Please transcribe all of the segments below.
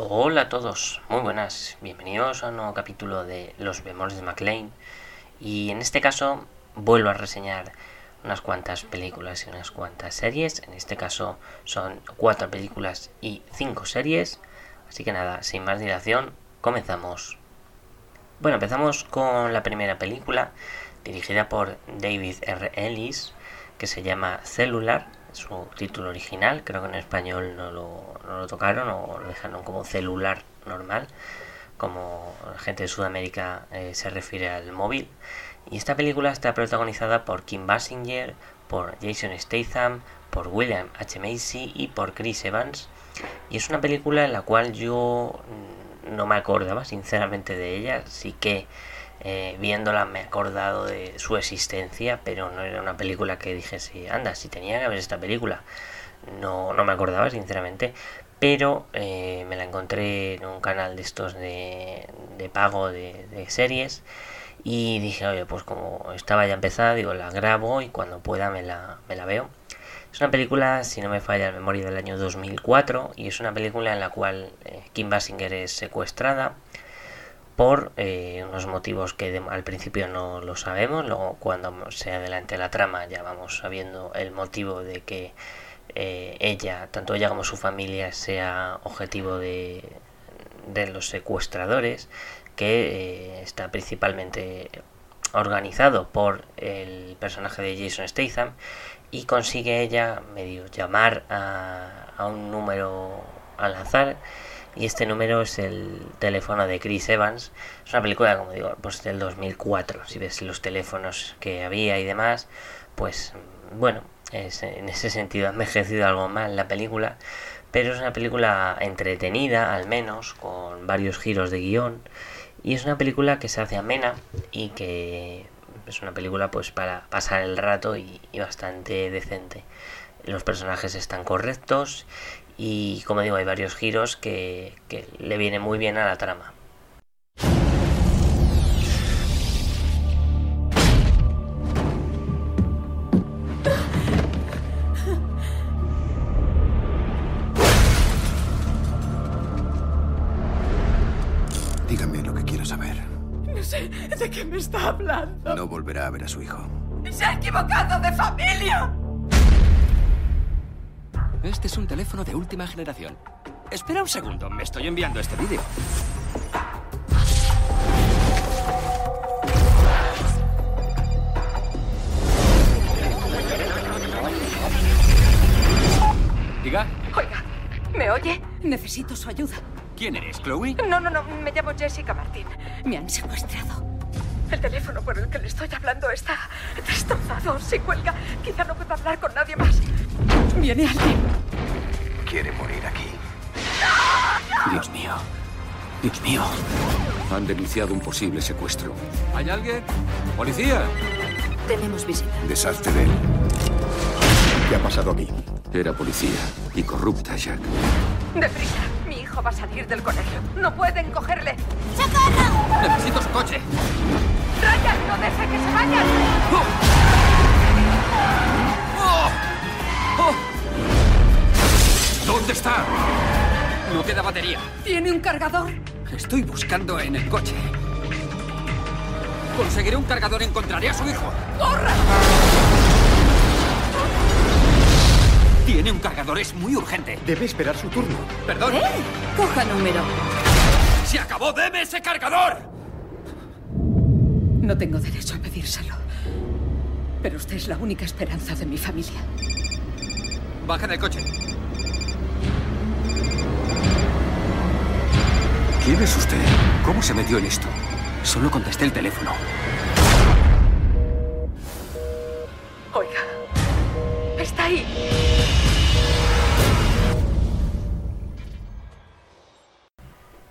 Hola a todos, muy buenas, bienvenidos a un nuevo capítulo de Los Bemoles de McLean y en este caso vuelvo a reseñar unas cuantas películas y unas cuantas series, en este caso son cuatro películas y cinco series, así que nada, sin más dilación, comenzamos. Bueno, empezamos con la primera película dirigida por David R. Ellis que se llama Cellular su título original, creo que en español no lo, no lo tocaron o lo dejaron como celular normal, como la gente de Sudamérica eh, se refiere al móvil. Y esta película está protagonizada por Kim Basinger, por Jason Statham, por William H. Macy y por Chris Evans. Y es una película en la cual yo mm, no me acordaba sinceramente de ella, sí que eh, viéndola me he acordado de su existencia, pero no era una película que dijese, anda, si tenía que ver esta película. No, no me acordaba, sinceramente, pero eh, me la encontré en un canal de estos de, pago de, series y dije, oye, pues como estaba ya empezada, digo, la grabo y cuando pueda me la, me la veo. Es una película, si no me falla la memoria, del año 2004 y es una película en la cual eh, Kim Basinger es secuestrada por eh, unos motivos que al principio no lo sabemos, luego cuando se adelante la trama ya vamos sabiendo el motivo de que eh, ella, tanto ella como su familia, sea objetivo de, de los secuestradores, que eh, está principalmente organizado por el personaje de Jason Statham y consigue ella medio llamar a, a un número al azar y este número es el teléfono de Chris Evans. Es una película, como digo, pues del 2004. Si ves los teléfonos que había y demás, pues bueno, en ese sentido ha envejecido algo mal la película, pero es una película entretenida, al menos, con varios giros de guion. Y es una película que se hace amena y que es una película pues para pasar el rato y bastante decente. Los personajes están correctos y como digo hay varios giros que, que le vienen muy bien a la trama. Dígame lo que quiero saber. No sé de qué me está hablando. No volverá a ver a su hijo. ¡Se ha equivocado de familia! Este es un teléfono de última generación. Espera un segundo, me estoy enviando este vídeo. Diga. Oiga, ¿me oye? Necesito su ayuda. ¿Quién eres, Chloe? No, no, no, me llamo Jessica Martín. Me han secuestrado. El teléfono por el que le estoy hablando está destrozado. Si cuelga, quizá no pueda hablar con nadie más. Viene alguien. Quiere morir aquí. Dios mío. Dios mío. Han denunciado un posible secuestro. ¿Hay alguien? ¡Policía! Tenemos visita. Deshazte de él. ¿Qué ha pasado aquí? Era policía y corrupta, Jack. Deprisa. Mi hijo va a salir del colegio. No pueden cogerle. ¡Necesito su coche! ¡Ryan, no deje que se vayan! ¡Oh! ¿Dónde está? No queda batería. ¿Tiene un cargador? Estoy buscando en el coche. Conseguiré un cargador, encontraré a su hijo. ¡Corra! Tiene un cargador, es muy urgente. Debe esperar su turno. Perdón. ¿Eh? Coja número. ¡Se acabó! ¡Deme ese cargador! No tengo derecho a pedírselo. Pero usted es la única esperanza de mi familia. Baja del coche. ¿Quién es usted? ¿Cómo se metió en esto? Solo contesté el teléfono. Oiga. Está ahí.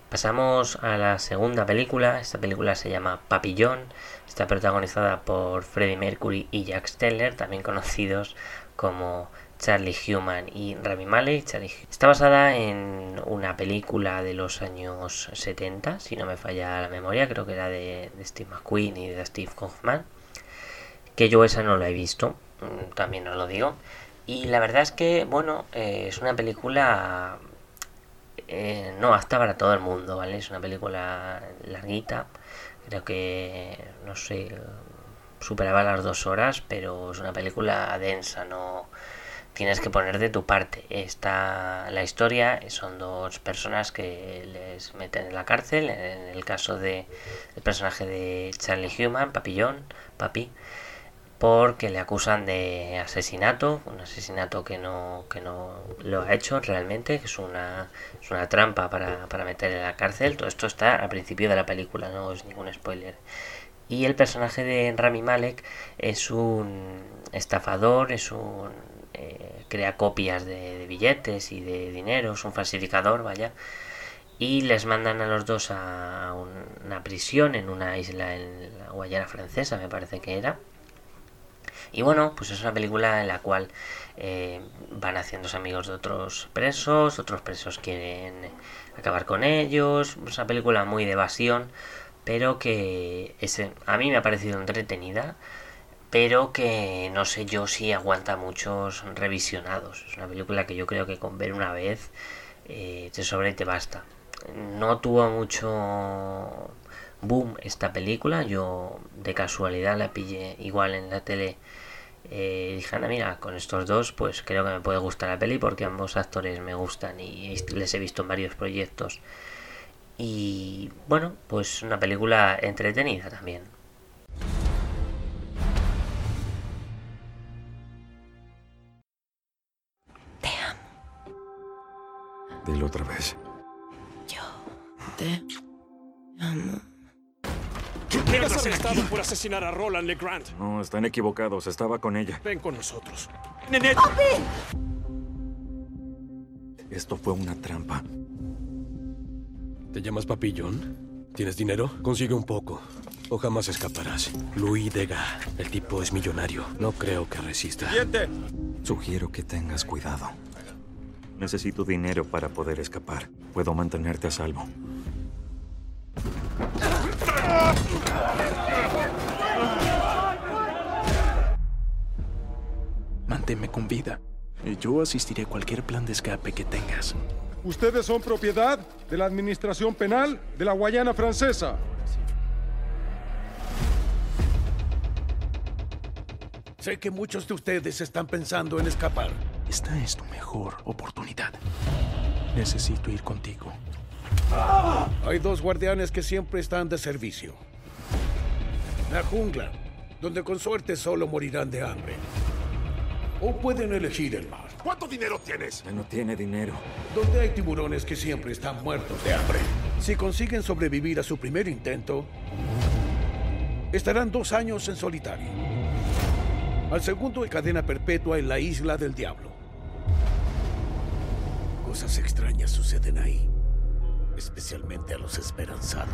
Pasamos a la segunda película. Esta película se llama Papillón. Está protagonizada por Freddie Mercury y Jack Steller, también conocidos como Charlie Human y Rami Malek. Está basada en una película de los años 70, si no me falla la memoria, creo que era de, Steve McQueen y de Steve Kaufman. Que yo esa no la he visto, mm, también os lo digo. Y la verdad es que, bueno, eh, es una película eh, no apta para todo el mundo, ¿vale? Es una película larguita, creo que, no sé, superaba las dos horas, pero es una película densa, no tienes que poner de tu parte. Está la historia, son dos personas que les meten en la cárcel, en el caso de el personaje de Charlie Human, Papillón, Papi, porque le acusan de asesinato, un asesinato que no, que no lo ha hecho realmente, que es una, es una trampa para, para meter en la cárcel. Todo esto está al principio de la película, no es ningún spoiler. Y el personaje de Rami Malek es un estafador, es un eh, crea copias de, billetes y de dinero, es un falsificador, vaya, y les mandan a los dos a una prisión en una isla en la Guayana francesa, me parece que era. Y bueno, pues es una película en la cual eh, van haciéndose amigos de otros presos, otros presos quieren acabar con ellos, es una película muy de evasión, pero que ese, a mí me ha parecido entretenida pero que no sé yo si aguanta muchos revisionados. Es una película que yo creo que con ver una vez eh, te sobra y te basta. No tuvo mucho boom esta película, yo de casualidad la pillé igual en la tele. Eh, dije, anda, mira, con estos dos, pues creo que me puede gustar la peli porque ambos actores me gustan y les he visto en varios proyectos. Y bueno, pues una película entretenida también. Dilo otra vez. Yo te amo. ¿Qué has arrestado por asesinar a Roland LeGrand? No, están equivocados. Estaba con ella. Ven con nosotros. ¡Nenet! Esto fue una trampa. ¿Te llamas Papillón? ¿Tienes dinero? Consigue un poco. O jamás escaparás. Louis Degas. El tipo es millonario. No creo que resista. ¡Siente! Sugiero que tengas cuidado. Necesito dinero para poder escapar. Puedo mantenerte a salvo. Manténme con vida. Y yo asistiré a cualquier plan de escape que tengas. Ustedes son propiedad de la Administración Penal de la Guayana Francesa. Sé que muchos de ustedes están pensando en escapar. Esta es tu mejor oportunidad. Necesito ir contigo. Hay dos guardianes que siempre están de servicio. La jungla, donde con suerte solo morirán de hambre. O pueden elegir el mar. ¿Cuánto dinero tienes? Ya no tiene dinero. Donde hay tiburones que siempre están muertos de hambre. Si consiguen sobrevivir a su primer intento, estarán dos años en solitario. Al segundo, en cadena perpetua en la isla del diablo. Cosas extrañas suceden ahí, especialmente a los esperanzados.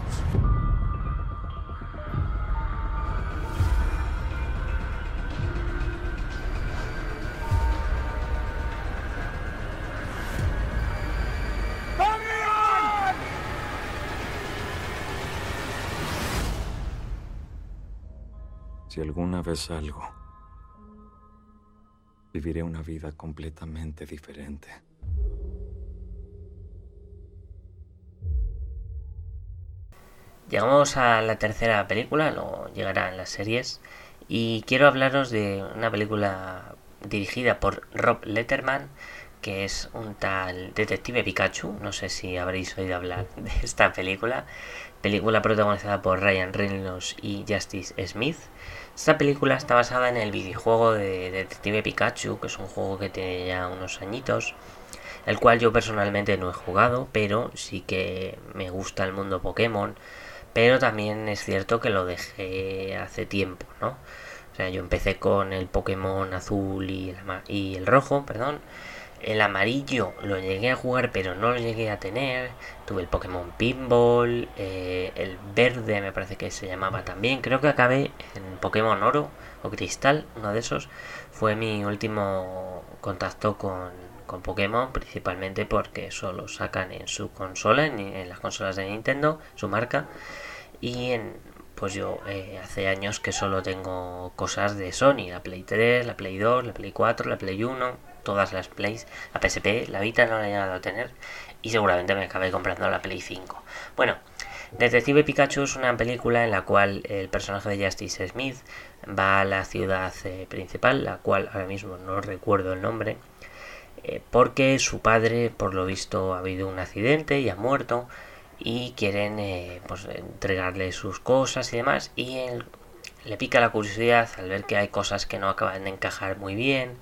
Si alguna vez salgo, viviré una vida completamente diferente. Llegamos a la tercera película, luego llegará en las series, y quiero hablaros de una película dirigida por Rob Letterman, que es un tal detective Pikachu, no sé si habréis oído hablar de esta película, película protagonizada por Ryan Reynolds y Justice Smith. Esta película está basada en el videojuego de Detective Pikachu, que es un juego que tiene ya unos añitos, el cual yo personalmente no he jugado, pero sí que me gusta el mundo Pokémon pero también es cierto que lo dejé hace tiempo, ¿no? O sea, yo empecé con el Pokémon azul y el, rojo, perdón. El amarillo lo llegué a jugar, pero no lo llegué a tener. Tuve el Pokémon Pinball, eh, el verde me parece que se llamaba también. Creo que acabé en Pokémon Oro o Cristal, uno de esos. Fue mi último contacto con, con Pokémon, principalmente porque solo sacan en su consola, en las consolas de Nintendo, su marca. Y en, pues yo eh, hace años que solo tengo cosas de Sony, la Play 3, la Play 2, la Play 4, la Play 1. todas las Plays, la PSP, la Vita no la he llegado a tener y seguramente me acabé comprando la Play 5. Bueno, Detective Pikachu es una película en la cual el personaje de Justice Smith va a la ciudad eh, principal, la cual ahora mismo no recuerdo el nombre, eh, porque su padre, por lo visto, ha habido un accidente y ha muerto y quieren eh, pues, entregarle sus cosas y demás y él le pica la curiosidad al ver que hay cosas que no acaban de encajar muy bien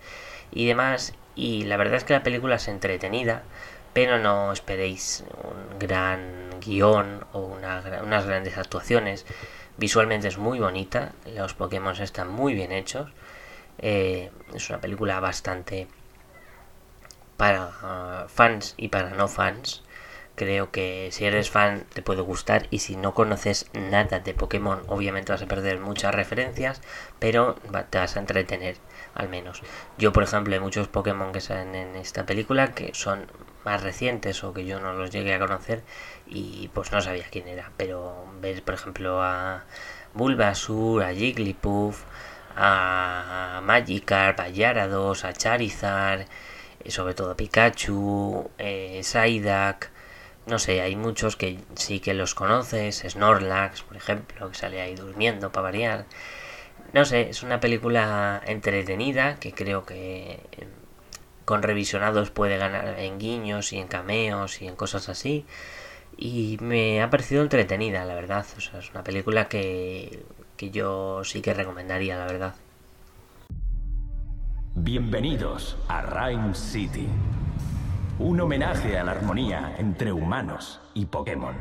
y demás y la verdad es que la película es entretenida pero no esperéis un gran guion o unas grandes actuaciones. Visualmente es muy bonita los Pokémon están muy bien hechos eh, es una película bastante para fans y para no fans creo que si eres fan te puede gustar y si no conoces nada de Pokémon obviamente vas a perder muchas referencias pero te vas a entretener al menos. Yo por ejemplo hay muchos Pokémon que salen en esta película que son más recientes o que yo no los llegué a conocer y pues no sabía quién era pero ves por ejemplo a Bulbasur, a Jigglypuff a Magikarp, a Gyarados, a Charizard sobre todo a Pikachu, eh, Psyduck no sé, hay muchos que sí que los conoces, Snorlax, por ejemplo, que sale ahí durmiendo para variar. No sé, es una película entretenida que creo que eh, con revisionados puede ganar en guiños y en cameos y en cosas así. Y me ha parecido entretenida, la verdad. O sea, es una película que, que yo sí que recomendaría, la verdad. Bienvenidos a Rhyme City. Un homenaje a la armonía entre humanos y Pokémon.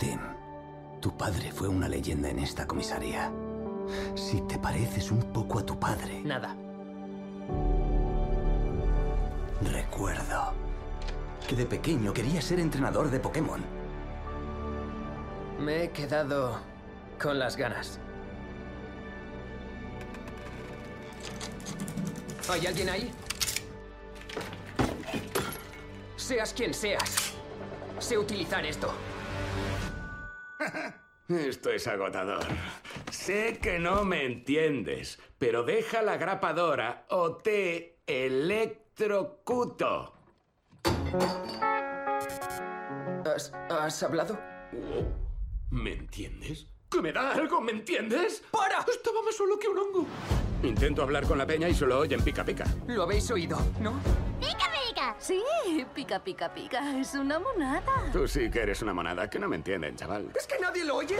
Tim, tu padre fue una leyenda en esta comisaría. Si te pareces un poco a tu padre... Nada. Recuerdo que de pequeño quería ser entrenador de Pokémon. Me he quedado con las ganas. ¿Hay alguien ahí? Seas quien seas, sé utilizar esto. Esto es agotador. Sé que no me entiendes, pero deja la grapadora o te electrocuto. ¿Has, has hablado? ¿Me entiendes? ¿Que me da algo? ¿Me entiendes? ¡Para! Estaba más solo que un hongo. Intento hablar con la peña y solo oyen pica pica. Lo habéis oído, ¿no? ¡Pica pica! Sí, pica pica pica. Es una monada. Tú sí que eres una monada, que no me entienden, chaval. ¿Es que nadie lo oye?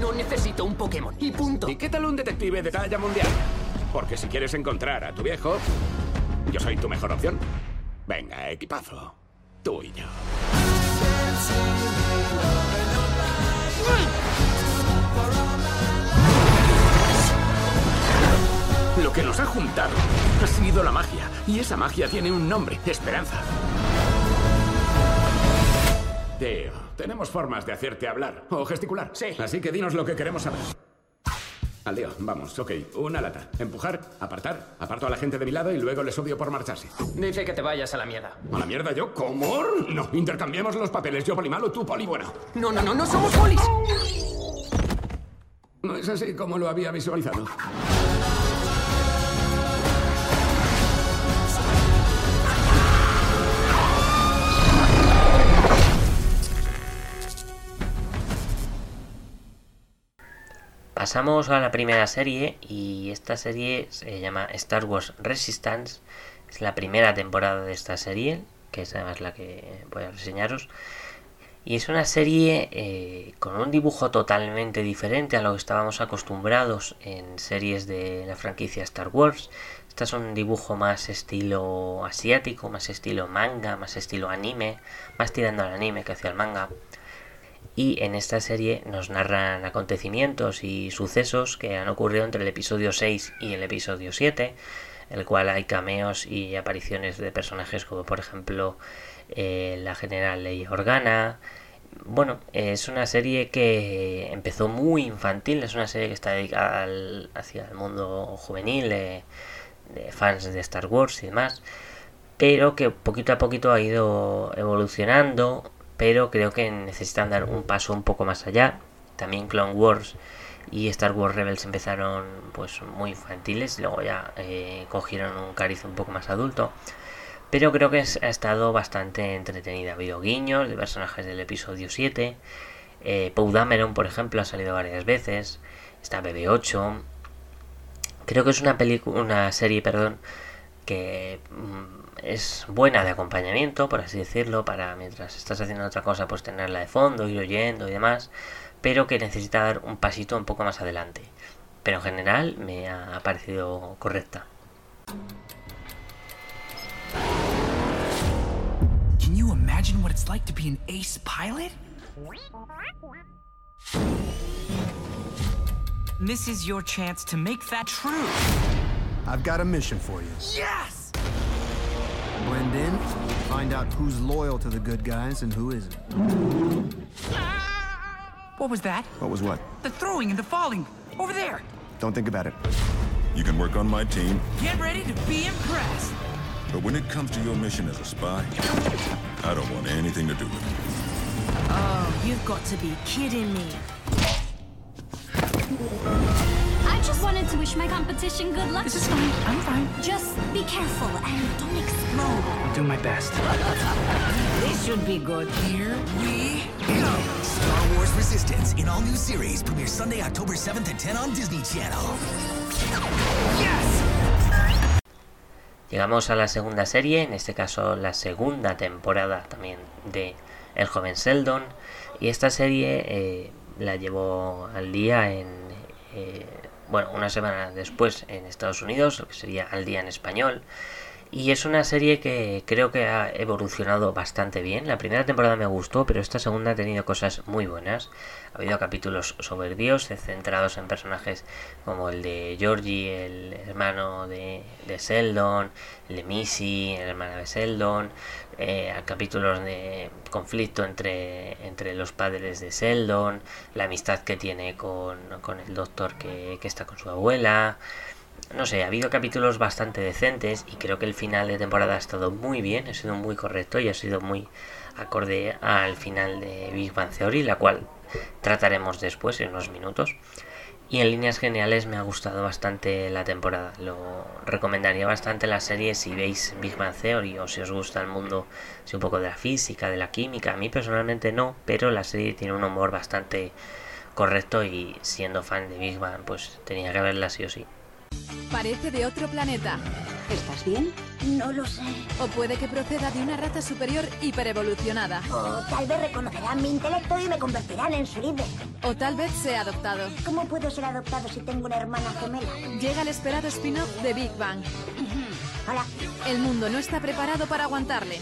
No necesito un Pokémon, y punto. ¿Y qué tal un detective de talla mundial? Porque si quieres encontrar a tu viejo, yo soy tu mejor opción. Venga, equipazo. Tú y yo. Lo que nos ha juntado ha sido la magia. Y esa magia tiene un nombre, esperanza. Tío, tenemos formas de hacerte hablar o gesticular. Sí. Así que dinos lo que queremos saber. Al lío, vamos, ok. Una lata. Empujar, apartar. Aparto a la gente de mi lado y luego les odio por marcharse. Dice que te vayas a la mierda. ¿A la mierda yo? ¿Cómo? No, intercambiemos los papeles. Yo poli malo, tú poli bueno. No, no, no, no somos polis. No es así como lo había visualizado. Pasamos a la primera serie y esta serie se llama Star Wars Resistance. Es la primera temporada de esta serie, que es además la que voy a reseñaros. Y es una serie eh, con un dibujo totalmente diferente a lo que estábamos acostumbrados en series de la franquicia Star Wars. Esta es un dibujo más estilo asiático, más estilo manga, más estilo anime, más tirando al anime que hacia el manga y en esta serie nos narran acontecimientos y sucesos que han ocurrido entre el episodio 6 y el episodio 7, el cual hay cameos y apariciones de personajes como por ejemplo eh, la general Leia Organa. Bueno, es una serie que empezó muy infantil, es una serie que está dedicada hacia el mundo juvenil, de fans de Star Wars y demás, pero que poquito a poquito ha ido evolucionando pero creo que necesitan dar un paso un poco más allá. También Clone Wars y Star Wars Rebels empezaron pues muy infantiles, luego ya eh, cogieron un cariz un poco más adulto. Pero creo que ha estado bastante entretenida. Ha habido guiños de personajes del episodio 7. Eh, Dameron, por ejemplo, ha salido varias veces. Está BB8. Creo que es una película, una serie, perdón, que mm, es buena de acompañamiento, por así decirlo, para mientras estás haciendo otra cosa, pues tenerla de fondo, ir oyendo y demás pero que necesita dar un pasito un poco más adelante. Pero en general me ha parecido correcta. Can you imagine what it's like to be an ace pilot? This is your chance to make that true. I've got a mission for you. Yes! Blend in, find out who's loyal to the good guys and who isn't. What was that? What was what? The throwing and the falling. Over there. Don't think about it. You can work on my team, Get ready to be impressed. but when it comes to your mission as a spy, I don't want anything to do with it. Oh, you've got to be kidding me. I just wanted to wish my competition good luck. This is fine. I'm fine. Just be careful and don't explode. I'll do my best. This should be good. Here we go. Star Wars Resistance in all new series premieres Sunday, October 7th at 10 on Disney Channel. Llegamos a la segunda serie, en este caso la segunda temporada también de El joven Sheldon. Y esta serie eh, la llevó al día en. eh, bueno, una semana después en Estados Unidos, lo que sería al día en español. Y es una serie que creo que ha evolucionado bastante bien. La primera temporada me gustó, pero esta segunda ha tenido cosas muy buenas. Ha habido capítulos soberbios, centrados en personajes como el de Georgie, el hermano de, de Sheldon, el de Missy, la hermana de Sheldon. eh, capítulos de conflicto entre, entre los padres de Sheldon, la amistad que tiene con, con el doctor que, que está con su abuela no sé, ha habido capítulos bastante decentes y creo que el final de temporada ha estado muy bien, ha sido muy correcto y ha sido muy acorde al final de Big Bang Theory, la cual trataremos después en unos minutos. Y en líneas generales me ha gustado bastante la temporada. Lo recomendaría bastante la serie si veis Big Bang Theory o si os gusta el mundo, si un poco de la física, de la química. A mí personalmente no, pero la serie tiene un humor bastante correcto y siendo fan de Big Bang, pues tenía que verla sí o sí. Parece de otro planeta. ¿Estás bien? No lo sé. O puede que proceda de una raza superior hiperevolucionada. O tal vez reconocerán mi intelecto y me convertirán en su líder. O tal vez sea adoptado. ¿Cómo puedo ser adoptado si tengo una hermana gemela? Llega el esperado spin-off de Big Bang. Hola. El mundo no está preparado para aguantarle.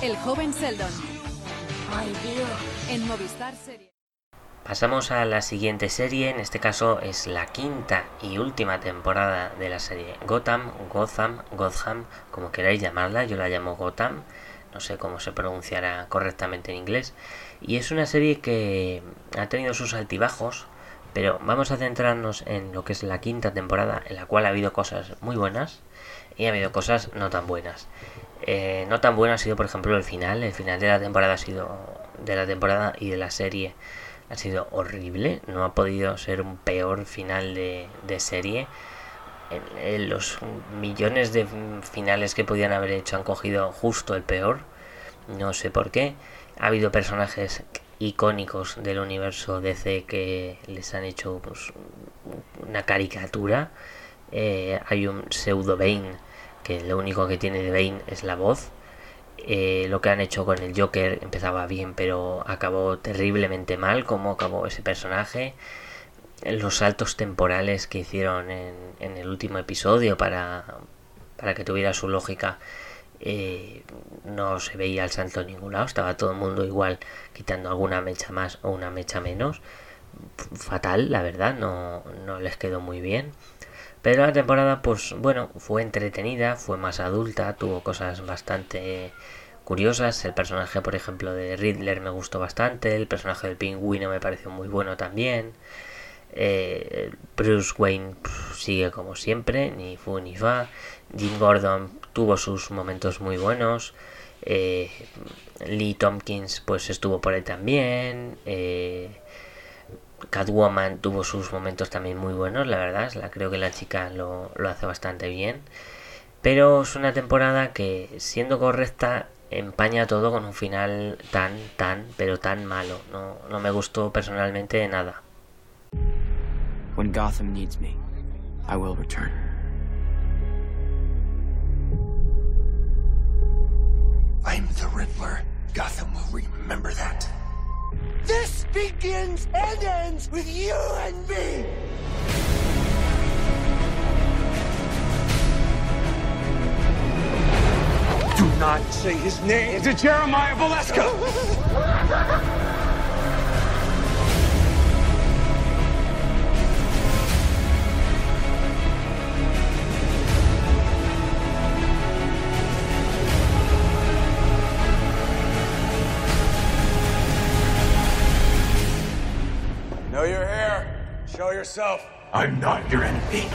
El joven Sheldon. Ay, Dios. En Movistar Series. Pasamos a la siguiente serie, en este caso es la quinta y última temporada de la serie Gotham, Gotham, Gotham, como queráis llamarla, yo la llamo Gotham, no sé cómo se pronunciará correctamente en inglés, y es una serie que ha tenido sus altibajos, pero vamos a centrarnos en lo que es la quinta temporada, en la cual ha habido cosas muy buenas y ha habido cosas no tan buenas. Eh, no tan bueno ha sido, por ejemplo, el final, el final de la temporada ha sido de la temporada y de la serie ha sido horrible, no ha podido ser un peor final de, serie. En los millones de finales que podían haber hecho han cogido justo el peor, no sé por qué. Ha habido personajes icónicos del universo DC que les han hecho pues, una caricatura. Eh, hay un pseudo Bane que lo único que tiene de Bane es la voz. Eh, lo que han hecho con el Joker empezaba bien, pero acabó terriblemente mal. Como acabó ese personaje. Los saltos temporales que hicieron en, en el último episodio para, para que tuviera su lógica. Eh, no se veía el salto en ningún lado. Estaba todo el mundo igual, quitando alguna mecha más o una mecha menos. Fatal, la verdad, no, no les quedó muy bien. Pero la temporada, pues bueno, fue entretenida, fue más adulta, tuvo cosas bastante curiosas. El personaje, por ejemplo, de Riddler me gustó bastante. El personaje del pingüino me pareció muy bueno también. Eh, Bruce Wayne sigue como siempre, ni fu ni fa. Jim Gordon tuvo sus momentos muy buenos. Eh, Lee Tompkins pues estuvo por ahí también. Eh, Catwoman tuvo sus momentos también muy buenos, la verdad. La, creo que la chica lo, lo hace bastante bien. Pero es una temporada que, siendo correcta, empaña todo con un final tan, tan, pero tan malo. No, no me gustó personalmente nada. When Gotham needs me, I will return. I'm the Riddler. Gotham will remember that. This begins and ends with you and me! Do not say his name to Jeremiah Valeska! yourself. I'm not your enemy.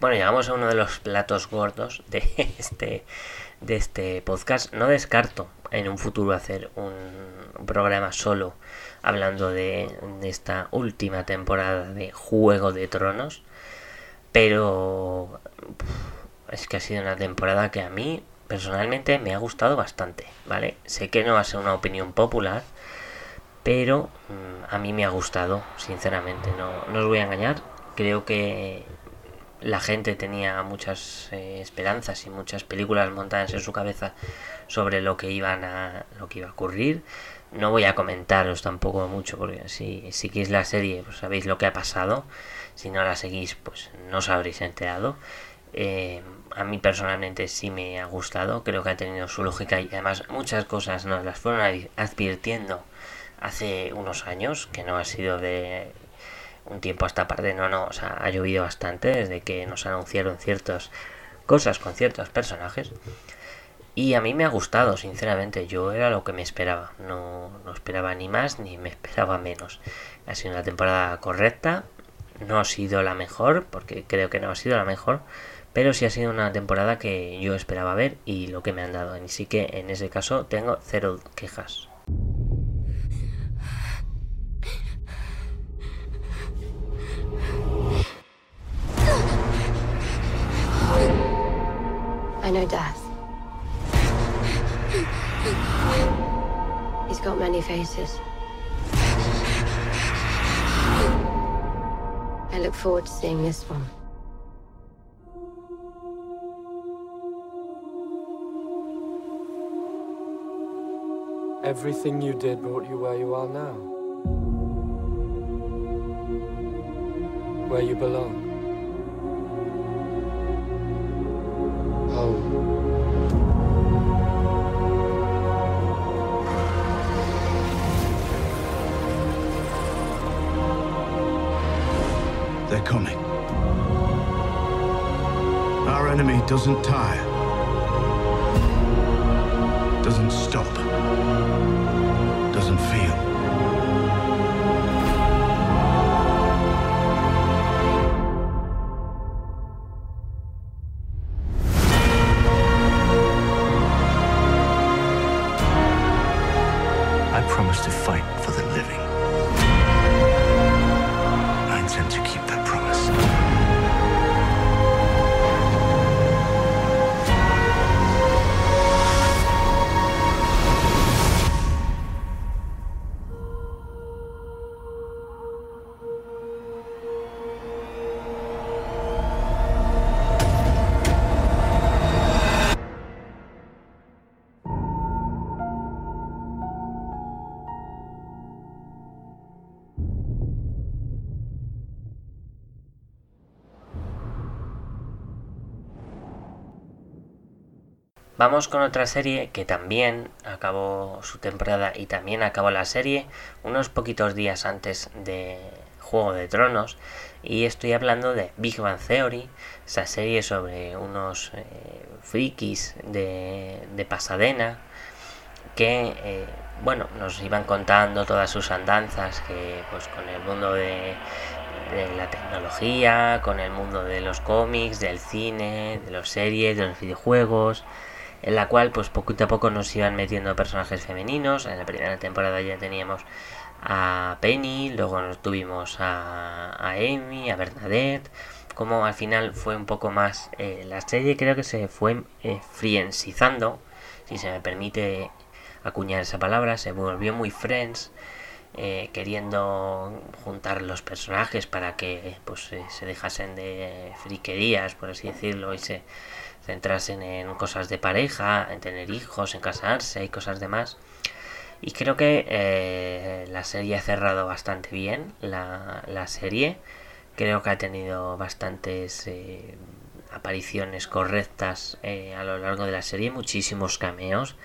Bueno, llegamos a uno de los platos gordos de este, de este podcast. No descarto en un futuro hacer un programa solo hablando de, de esta última temporada de Juego de Tronos. Pero es que ha sido una temporada que a mí personalmente me ha gustado bastante, ¿vale? Sé que no va a ser una opinión popular, pero mm, a mí me ha gustado, sinceramente, no, no os voy a engañar. Creo que la gente tenía muchas eh, esperanzas y muchas películas montadas en su cabeza sobre lo que iban a lo que iba a ocurrir no voy a comentaros tampoco mucho porque si seguís la serie pues sabéis lo que ha pasado si no la seguís pues no os habréis enterado eh, a mí personalmente sí me ha gustado creo que ha tenido su lógica y además muchas cosas nos las fueron advirtiendo hace unos años que no ha sido de un tiempo hasta parte, no, no, o sea, ha llovido bastante desde que nos anunciaron ciertas cosas con ciertos personajes. Y a mí me ha gustado, sinceramente, yo era lo que me esperaba, no, no esperaba ni más ni me esperaba menos. Ha sido una temporada correcta, no ha sido la mejor, porque creo que no ha sido la mejor, pero sí ha sido una temporada que yo esperaba ver y lo que me han dado. Así que en ese caso tengo cero quejas. I know death. He's got many faces. I look forward to seeing this one. Everything you did brought you where you are now. Where you belong. Oh. They're coming. Our enemy doesn't tire. Doesn't stop. Vamos con otra serie que también acabó su temporada y también acabó la serie unos poquitos días antes de Juego de Tronos. Y estoy hablando de Big Bang Theory, esa serie sobre unos eh, frikis de, de Pasadena que eh, bueno nos iban contando todas sus andanzas que pues con el mundo de de la tecnología, con el mundo de los cómics, del cine, de las series, de los videojuegos, en la cual pues poquito a poco nos iban metiendo personajes femeninos. En la primera temporada ya teníamos a Penny, luego nos tuvimos a, Amy, a Bernadette. Como al final fue un poco más. Eh, la serie creo que se fue eh, friensizando, si se me permite acuñar esa palabra, se volvió muy friends. Eh, queriendo juntar los personajes para que pues eh, se dejasen de friquerías por así decirlo y se centrasen en cosas de pareja en tener hijos en casarse y cosas demás. Y creo que eh, la serie ha cerrado bastante bien la, la serie. Creo que ha tenido bastantes apariciones correctas a lo largo de la serie muchísimos cameos.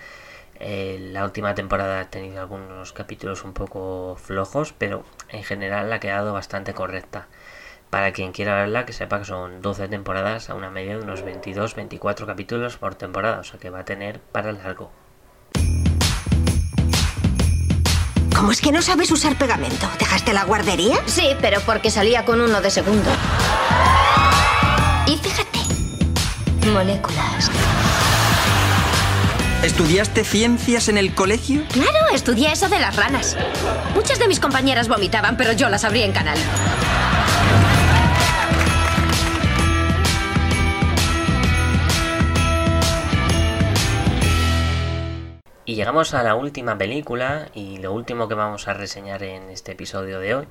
Eh, la última temporada ha tenido algunos capítulos un poco flojos, pero en general ha quedado bastante correcta. Para quien quiera verla, que sepa que son 12 temporadas a una media de unos 22-24 capítulos por temporada, o sea que va a tener para largo. ¿Cómo es que no sabes usar pegamento? ¿Dejaste la guardería? Sí, pero porque salía con uno de segundo. Y fíjate, moléculas. ¿Estudiaste ciencias en el colegio? Claro, estudié eso de las ranas. Muchas de mis compañeras vomitaban, pero yo las abrí en canal. Llegamos a la última película y lo último que vamos a reseñar en este episodio de hoy,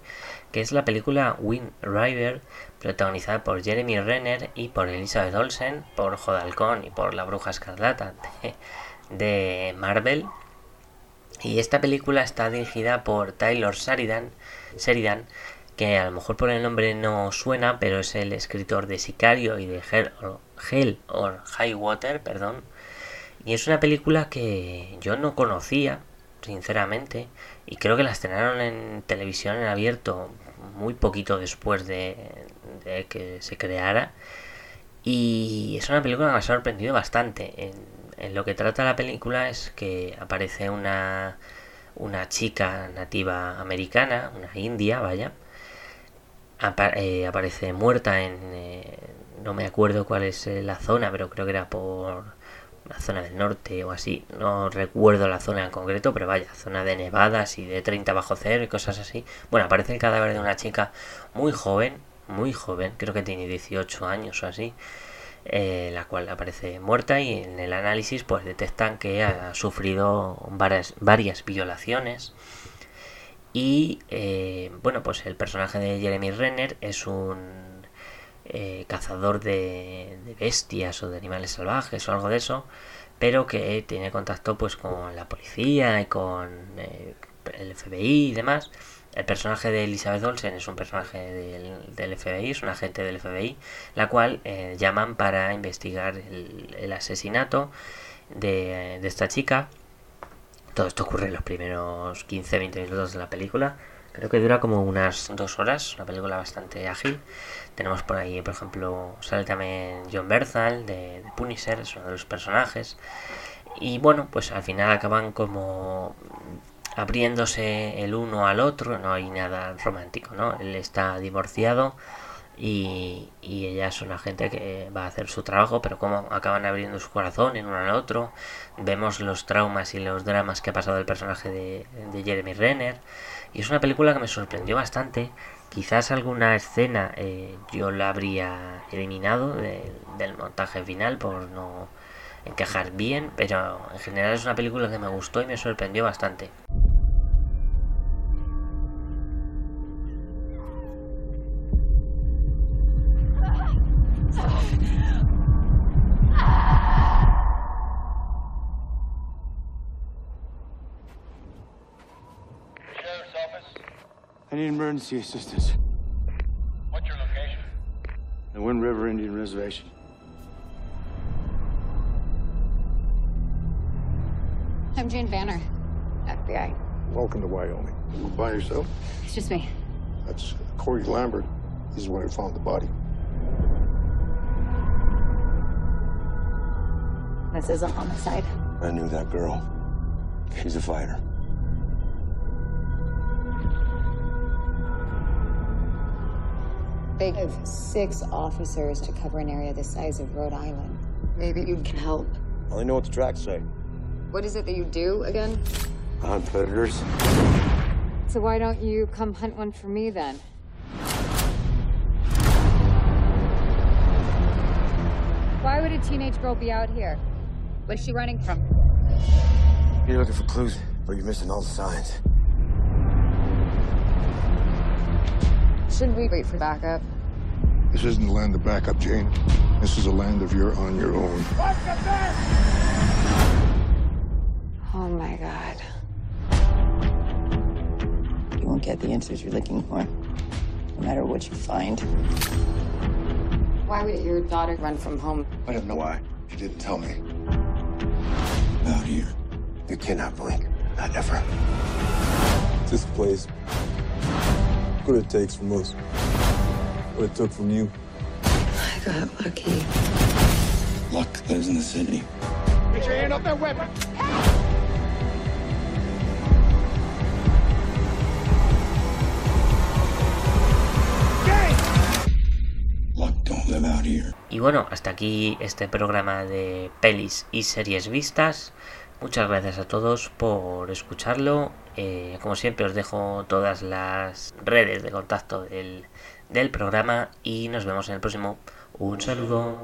que es la película Wind River, protagonizada por Jeremy Renner y por Elizabeth Olsen, por Jodalcón y por la Bruja Escarlata de Marvel. Y esta película está dirigida por Taylor Sheridan, Sheridan, que a lo mejor por el nombre no suena, pero es el escritor de Sicario y de Hell or, Hell or High Water, perdón. Y es una película que yo no conocía, sinceramente, y creo que la estrenaron en televisión en abierto muy poquito después de, que se creara. Y es una película que me ha sorprendido bastante. En, lo que trata la película es que aparece una, una chica nativa americana, una india, vaya, eh, aparece muerta en... Eh, no me acuerdo cuál es eh, la zona, pero creo que era por la zona del norte o así. No recuerdo la zona en concreto, pero vaya, zona de nevadas y de 30 bajo cero y cosas así. Bueno, aparece el cadáver de una chica muy joven, muy joven, creo que tiene 18 años o así. Eh, la cual aparece muerta y en el análisis pues detectan que ha sufrido varias, varias violaciones y eh, bueno pues el personaje de Jeremy Renner es un eh, cazador de, de, bestias o de animales salvajes o algo de eso pero que tiene contacto pues con la policía y con el FBI y demás el personaje de Elizabeth Olsen es un personaje del, FBI, es un agente del FBI, la cual eh, llaman para investigar el, asesinato de, esta chica. Todo esto ocurre en los primeros 15-20 minutos de la película. Creo que dura como unas dos horas, una película bastante ágil. Tenemos por ahí, por ejemplo, sale John Berthal de, Punisher, es uno de los personajes. Y bueno, pues al final acaban como abriéndose el uno al otro, no hay nada romántico, ¿no? Él está divorciado y, ella es una gente que va a hacer su trabajo, pero como acaban abriendo su corazón en uno al otro, vemos los traumas y los dramas que ha pasado el personaje de, Jeremy Renner, y es una película que me sorprendió bastante. Quizás alguna escena eh, yo la habría eliminado del montaje final por no encajar bien, pero en general es una película que me gustó y me sorprendió bastante. I need emergency assistance. What's your location? The Wind River Indian Reservation. I'm Jane Vanner, FBI. Welcome to Wyoming. You By yourself? It's just me. That's Corey Lambert. He's the one who found the body. This is a homicide. I knew that girl. She's a fighter. They have six officers to cover an area the size of Rhode Island. Maybe you can help. I only know what the tracks say. What is it that you do again? I Hunt predators. So why don't you come hunt one for me then? Why would a teenage girl be out here? What's she running from? You're looking for clues, but you're missing all the signs. Shouldn't we wait for backup? This isn't a land of backup, Jane. This is a land of you're on your own. Oh my god. You won't get the answers you're looking for, no matter what you find. Why would your daughter run from home? I don't know why. She didn't tell me. Out here. You cannot blink. Not ever. This place. What it takes from us. What it took from you. I got lucky. Luck lives in the city. Get your hand off that weapon! Y bueno, hasta aquí este programa de pelis y series vistas. Muchas gracias a todos por escucharlo. Eh, como siempre os dejo todas las redes de contacto del, del programa y nos vemos en el próximo. Un saludo.